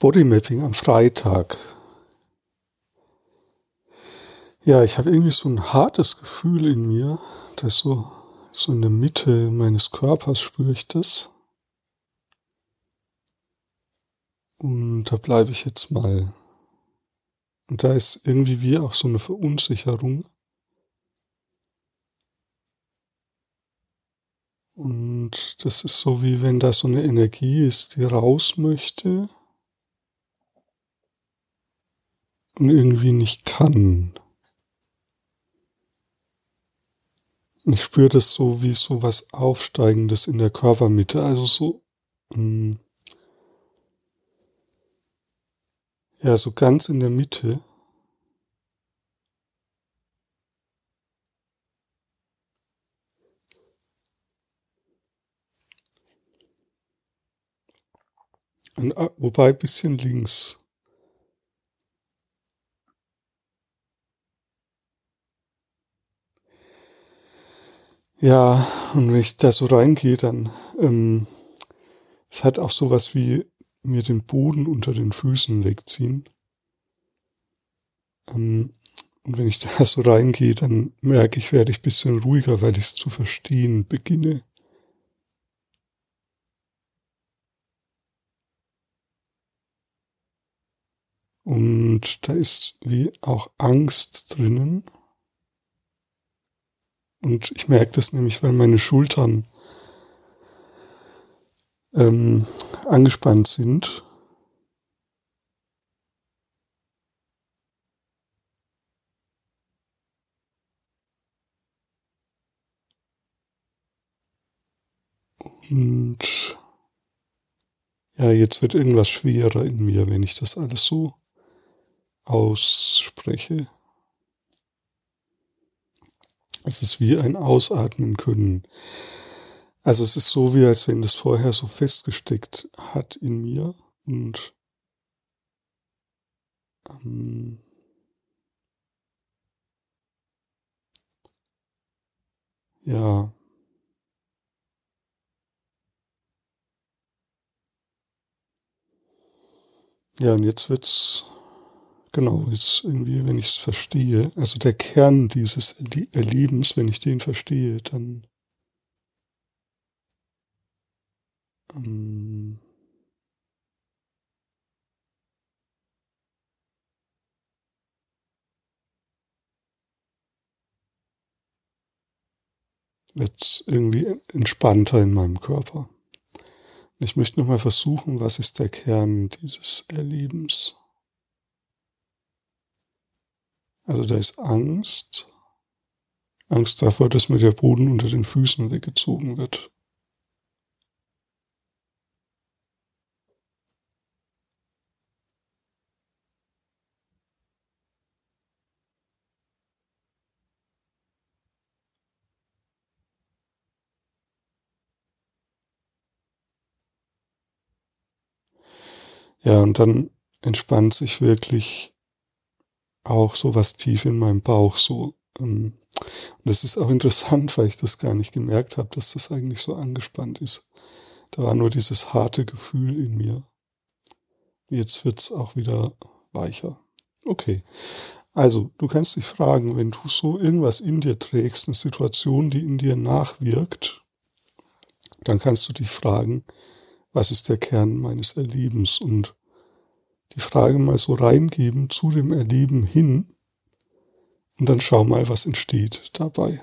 Bodymapping am Freitag. Ja, ich habe irgendwie so ein hartes Gefühl in mir, das so, so in der Mitte meines Körpers spüre ich das. Und da bleibe ich jetzt mal. Und da ist irgendwie wie auch so eine Verunsicherung. Und das ist so wie wenn da so eine Energie ist, die raus möchte und irgendwie nicht kann. Ich spüre das so wie so was Aufsteigendes in der Körpermitte, also so, hm, ja, so ganz in der Mitte. Und, äh, wobei bisschen links. Ja, und wenn ich da so reingehe, dann, ähm, es hat auch sowas wie mir den Boden unter den Füßen wegziehen. Ähm, und wenn ich da so reingehe, dann merke ich, werde ich bisschen ruhiger, weil ich es zu verstehen beginne. Und da ist wie auch Angst drinnen. Und ich merke das nämlich, weil meine Schultern ähm, angespannt sind. Und ja, jetzt wird irgendwas schwerer in mir, wenn ich das alles so ausspreche. Es ist wie ein Ausatmen können. Also es ist so, wie als wenn das vorher so festgesteckt hat in mir und ähm, ja. Ja, und jetzt wird's Genau, jetzt irgendwie, wenn ich es verstehe, also der Kern dieses Erlebens, wenn ich den verstehe, dann ähm, wird es irgendwie entspannter in meinem Körper. Ich möchte nochmal versuchen, was ist der Kern dieses Erlebens? Also da ist Angst. Angst davor, dass mir der Boden unter den Füßen weggezogen wird. Ja, und dann entspannt sich wirklich auch so was tief in meinem Bauch so. Ähm, und das ist auch interessant, weil ich das gar nicht gemerkt habe, dass das eigentlich so angespannt ist. Da war nur dieses harte Gefühl in mir. Jetzt wird's auch wieder weicher. Okay. Also, du kannst dich fragen, wenn du so irgendwas in dir trägst, eine Situation, die in dir nachwirkt, dann kannst du dich fragen, was ist der Kern meines Erlebens und die Frage mal so reingeben zu dem Erleben hin und dann schau mal, was entsteht dabei.